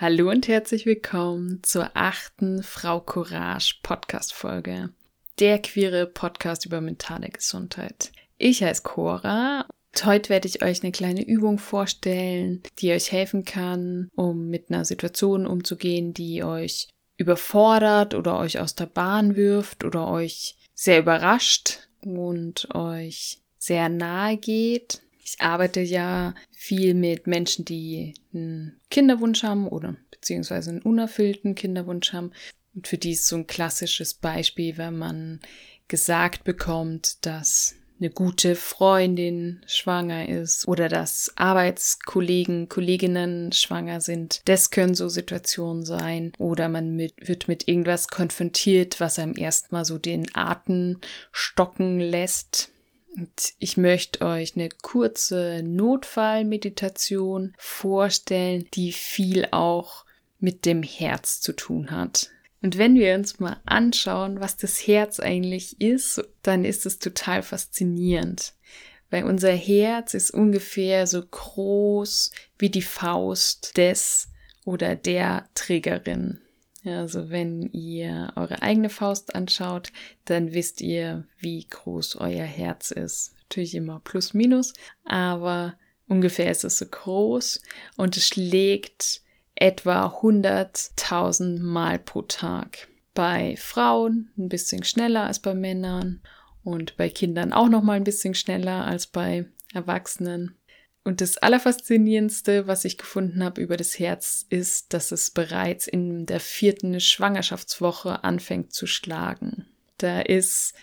Hallo und herzlich willkommen zur achten Frau Courage Podcast Folge. Der queere Podcast über mentale Gesundheit. Ich heiße Cora. Heute werde ich euch eine kleine Übung vorstellen, die euch helfen kann, um mit einer Situation umzugehen, die euch überfordert oder euch aus der Bahn wirft oder euch sehr überrascht und euch sehr nahe geht ich arbeite ja viel mit Menschen, die einen Kinderwunsch haben oder beziehungsweise einen unerfüllten Kinderwunsch haben. Und für die ist so ein klassisches Beispiel, wenn man gesagt bekommt, dass eine gute Freundin schwanger ist oder dass Arbeitskollegen, Kolleginnen schwanger sind. Das können so Situationen sein. Oder man mit, wird mit irgendwas konfrontiert, was einem erstmal so den Atem stocken lässt. Und ich möchte euch eine kurze Notfallmeditation vorstellen, die viel auch mit dem Herz zu tun hat. Und wenn wir uns mal anschauen, was das Herz eigentlich ist, dann ist es total faszinierend. Weil unser Herz ist ungefähr so groß wie die Faust des oder der Trägerin. Also wenn ihr eure eigene Faust anschaut, dann wisst ihr, wie groß euer Herz ist. Natürlich immer plus minus, aber ungefähr ist es so groß und es schlägt etwa 100.000 Mal pro Tag. Bei Frauen ein bisschen schneller als bei Männern und bei Kindern auch noch mal ein bisschen schneller als bei Erwachsenen. Und das Allerfaszinierendste, was ich gefunden habe über das Herz, ist, dass es bereits in der vierten Schwangerschaftswoche anfängt zu schlagen. Da ist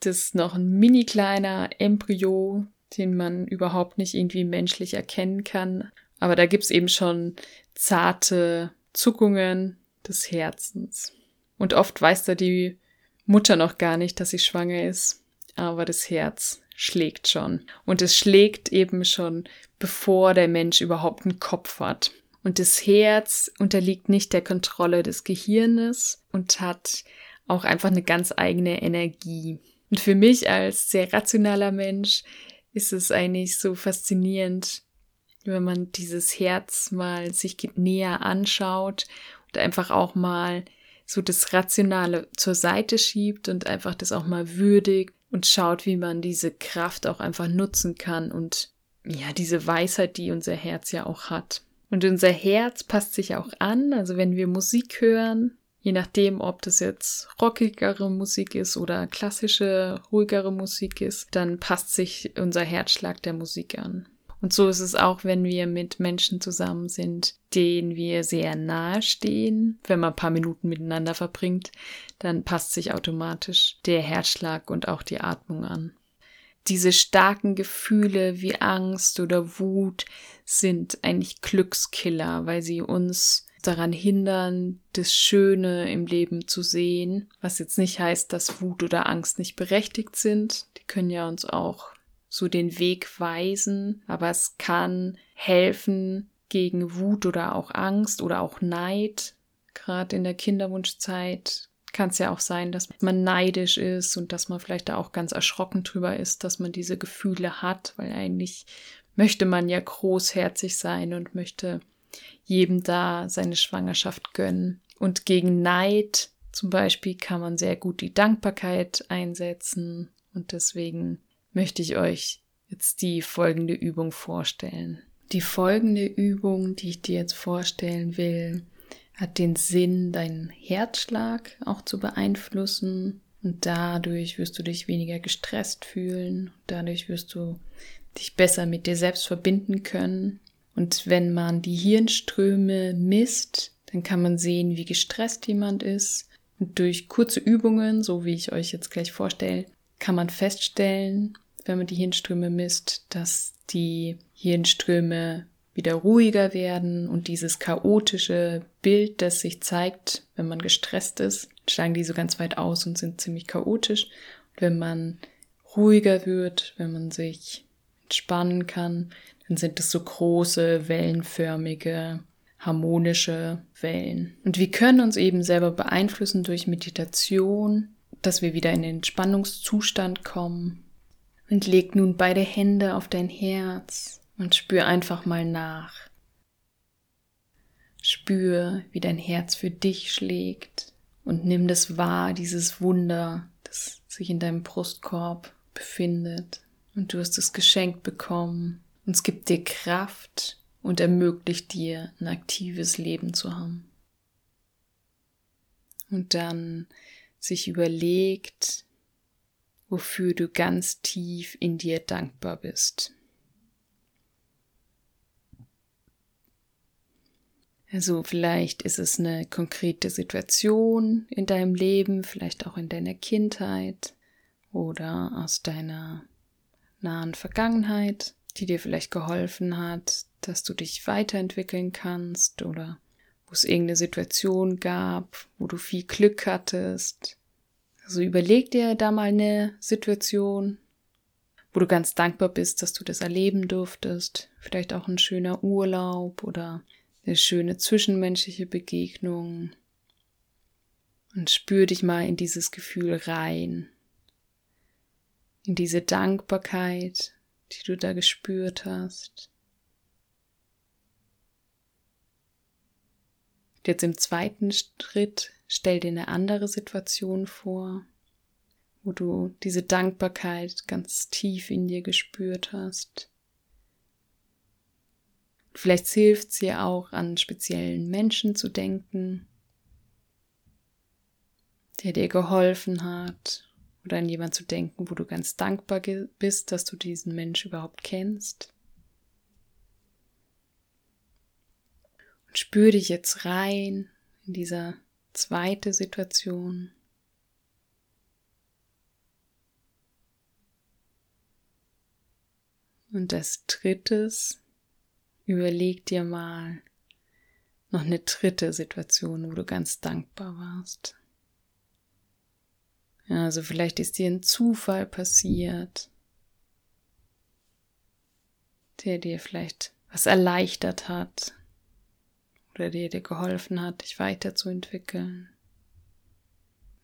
das noch ein mini kleiner Embryo, den man überhaupt nicht irgendwie menschlich erkennen kann. Aber da gibt's eben schon zarte Zuckungen des Herzens. Und oft weiß da die Mutter noch gar nicht, dass sie schwanger ist, aber das Herz schlägt schon. Und es schlägt eben schon, bevor der Mensch überhaupt einen Kopf hat. Und das Herz unterliegt nicht der Kontrolle des Gehirnes und hat auch einfach eine ganz eigene Energie. Und für mich als sehr rationaler Mensch ist es eigentlich so faszinierend, wenn man dieses Herz mal sich näher anschaut und einfach auch mal so das Rationale zur Seite schiebt und einfach das auch mal würdigt und schaut, wie man diese Kraft auch einfach nutzen kann und ja, diese Weisheit, die unser Herz ja auch hat. Und unser Herz passt sich auch an, also wenn wir Musik hören, je nachdem, ob das jetzt rockigere Musik ist oder klassische, ruhigere Musik ist, dann passt sich unser Herzschlag der Musik an. Und so ist es auch, wenn wir mit Menschen zusammen sind, denen wir sehr nahe stehen. Wenn man ein paar Minuten miteinander verbringt, dann passt sich automatisch der Herzschlag und auch die Atmung an. Diese starken Gefühle wie Angst oder Wut sind eigentlich Glückskiller, weil sie uns daran hindern, das Schöne im Leben zu sehen, was jetzt nicht heißt, dass Wut oder Angst nicht berechtigt sind. Die können ja uns auch so den Weg weisen, aber es kann helfen gegen Wut oder auch Angst oder auch Neid. Gerade in der Kinderwunschzeit kann es ja auch sein, dass man neidisch ist und dass man vielleicht da auch ganz erschrocken drüber ist, dass man diese Gefühle hat, weil eigentlich möchte man ja großherzig sein und möchte jedem da seine Schwangerschaft gönnen. Und gegen Neid zum Beispiel kann man sehr gut die Dankbarkeit einsetzen und deswegen möchte ich euch jetzt die folgende Übung vorstellen. Die folgende Übung, die ich dir jetzt vorstellen will, hat den Sinn, deinen Herzschlag auch zu beeinflussen. Und dadurch wirst du dich weniger gestresst fühlen. Dadurch wirst du dich besser mit dir selbst verbinden können. Und wenn man die Hirnströme misst, dann kann man sehen, wie gestresst jemand ist. Und durch kurze Übungen, so wie ich euch jetzt gleich vorstelle, kann man feststellen, wenn man die Hirnströme misst, dass die Hirnströme wieder ruhiger werden und dieses chaotische Bild, das sich zeigt, wenn man gestresst ist, schlagen die so ganz weit aus und sind ziemlich chaotisch. Und wenn man ruhiger wird, wenn man sich entspannen kann, dann sind es so große, wellenförmige, harmonische Wellen. Und wir können uns eben selber beeinflussen durch Meditation, dass wir wieder in den Entspannungszustand kommen und leg nun beide Hände auf dein Herz und spür einfach mal nach. Spür, wie dein Herz für dich schlägt und nimm das wahr, dieses Wunder, das sich in deinem Brustkorb befindet. Und du hast es geschenkt bekommen. Und es gibt dir Kraft und ermöglicht dir, ein aktives Leben zu haben. Und dann sich überlegt, wofür du ganz tief in dir dankbar bist. Also vielleicht ist es eine konkrete Situation in deinem Leben, vielleicht auch in deiner Kindheit oder aus deiner nahen Vergangenheit, die dir vielleicht geholfen hat, dass du dich weiterentwickeln kannst oder wo es irgendeine Situation gab, wo du viel Glück hattest. Also überleg dir da mal eine Situation, wo du ganz dankbar bist, dass du das erleben durftest. Vielleicht auch ein schöner Urlaub oder eine schöne zwischenmenschliche Begegnung. Und spür dich mal in dieses Gefühl rein. In diese Dankbarkeit, die du da gespürt hast. Jetzt im zweiten Schritt stell dir eine andere Situation vor, wo du diese Dankbarkeit ganz tief in dir gespürt hast. Vielleicht hilft es dir auch, an speziellen Menschen zu denken, der dir geholfen hat, oder an jemanden zu denken, wo du ganz dankbar bist, dass du diesen Mensch überhaupt kennst. Und spür dich jetzt rein in dieser zweite Situation. Und als drittes Überleg dir mal noch eine dritte Situation, wo du ganz dankbar warst. Also vielleicht ist dir ein Zufall passiert, der dir vielleicht was erleichtert hat oder der dir geholfen hat, dich weiterzuentwickeln.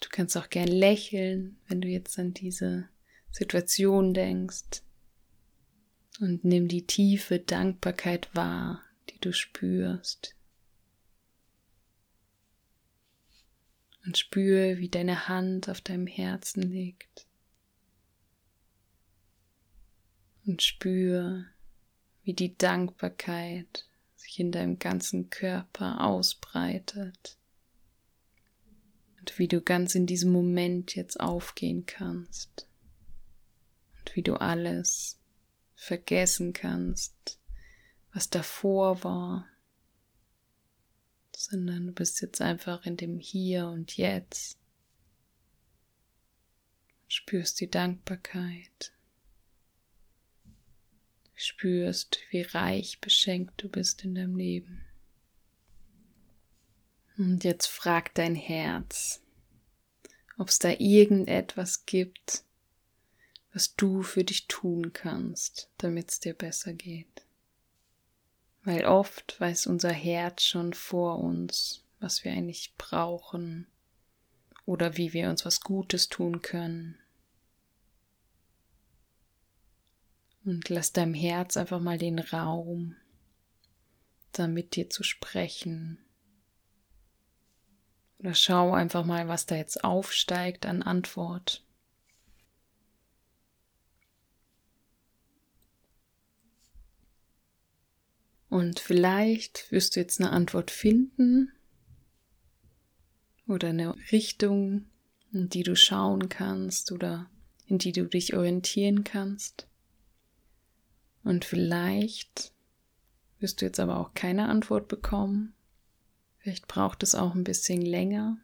Du kannst auch gern lächeln, wenn du jetzt an diese Situation denkst und nimm die tiefe Dankbarkeit wahr, die du spürst. Und spüre, wie deine Hand auf deinem Herzen liegt. Und spüre, wie die Dankbarkeit sich in deinem ganzen Körper ausbreitet. Und wie du ganz in diesem Moment jetzt aufgehen kannst. Und wie du alles vergessen kannst, was davor war, sondern du bist jetzt einfach in dem Hier und Jetzt. Spürst die Dankbarkeit. Spürst, wie reich beschenkt du bist in deinem Leben. Und jetzt frag dein Herz, ob es da irgendetwas gibt, was du für dich tun kannst, damit es dir besser geht. Weil oft weiß unser Herz schon vor uns, was wir eigentlich brauchen oder wie wir uns was Gutes tun können. Und lass deinem Herz einfach mal den Raum, da mit dir zu sprechen. Oder schau einfach mal, was da jetzt aufsteigt an Antwort. Und vielleicht wirst du jetzt eine Antwort finden oder eine Richtung, in die du schauen kannst oder in die du dich orientieren kannst. Und vielleicht wirst du jetzt aber auch keine Antwort bekommen. Vielleicht braucht es auch ein bisschen länger.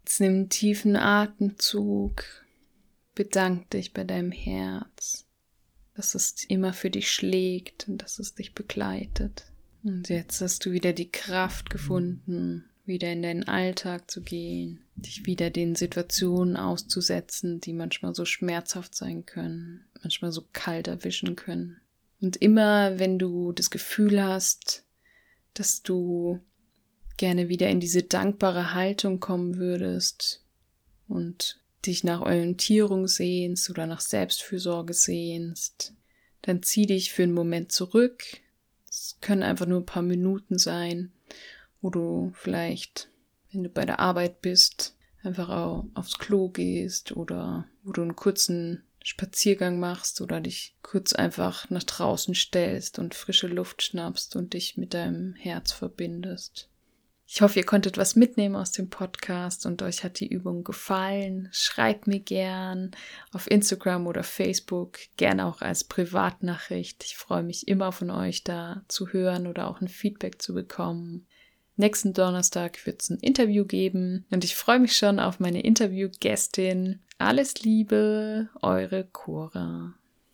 Jetzt nimm einen tiefen Atemzug. Bedank dich bei deinem Herz dass es immer für dich schlägt und dass es dich begleitet. Und jetzt hast du wieder die Kraft gefunden, wieder in deinen Alltag zu gehen, dich wieder den Situationen auszusetzen, die manchmal so schmerzhaft sein können, manchmal so kalt erwischen können. Und immer, wenn du das Gefühl hast, dass du gerne wieder in diese dankbare Haltung kommen würdest und dich nach Orientierung sehnst oder nach Selbstfürsorge sehnst, dann zieh dich für einen Moment zurück. Es können einfach nur ein paar Minuten sein wo du vielleicht, wenn du bei der Arbeit bist, einfach auch aufs Klo gehst oder wo du einen kurzen Spaziergang machst oder dich kurz einfach nach draußen stellst und frische Luft schnappst und dich mit deinem Herz verbindest. Ich hoffe, ihr konntet was mitnehmen aus dem Podcast und euch hat die Übung gefallen. Schreibt mir gern auf Instagram oder Facebook, gern auch als Privatnachricht. Ich freue mich immer von euch da zu hören oder auch ein Feedback zu bekommen. Nächsten Donnerstag wird es ein Interview geben und ich freue mich schon auf meine Interviewgästin. Alles Liebe, eure Cora.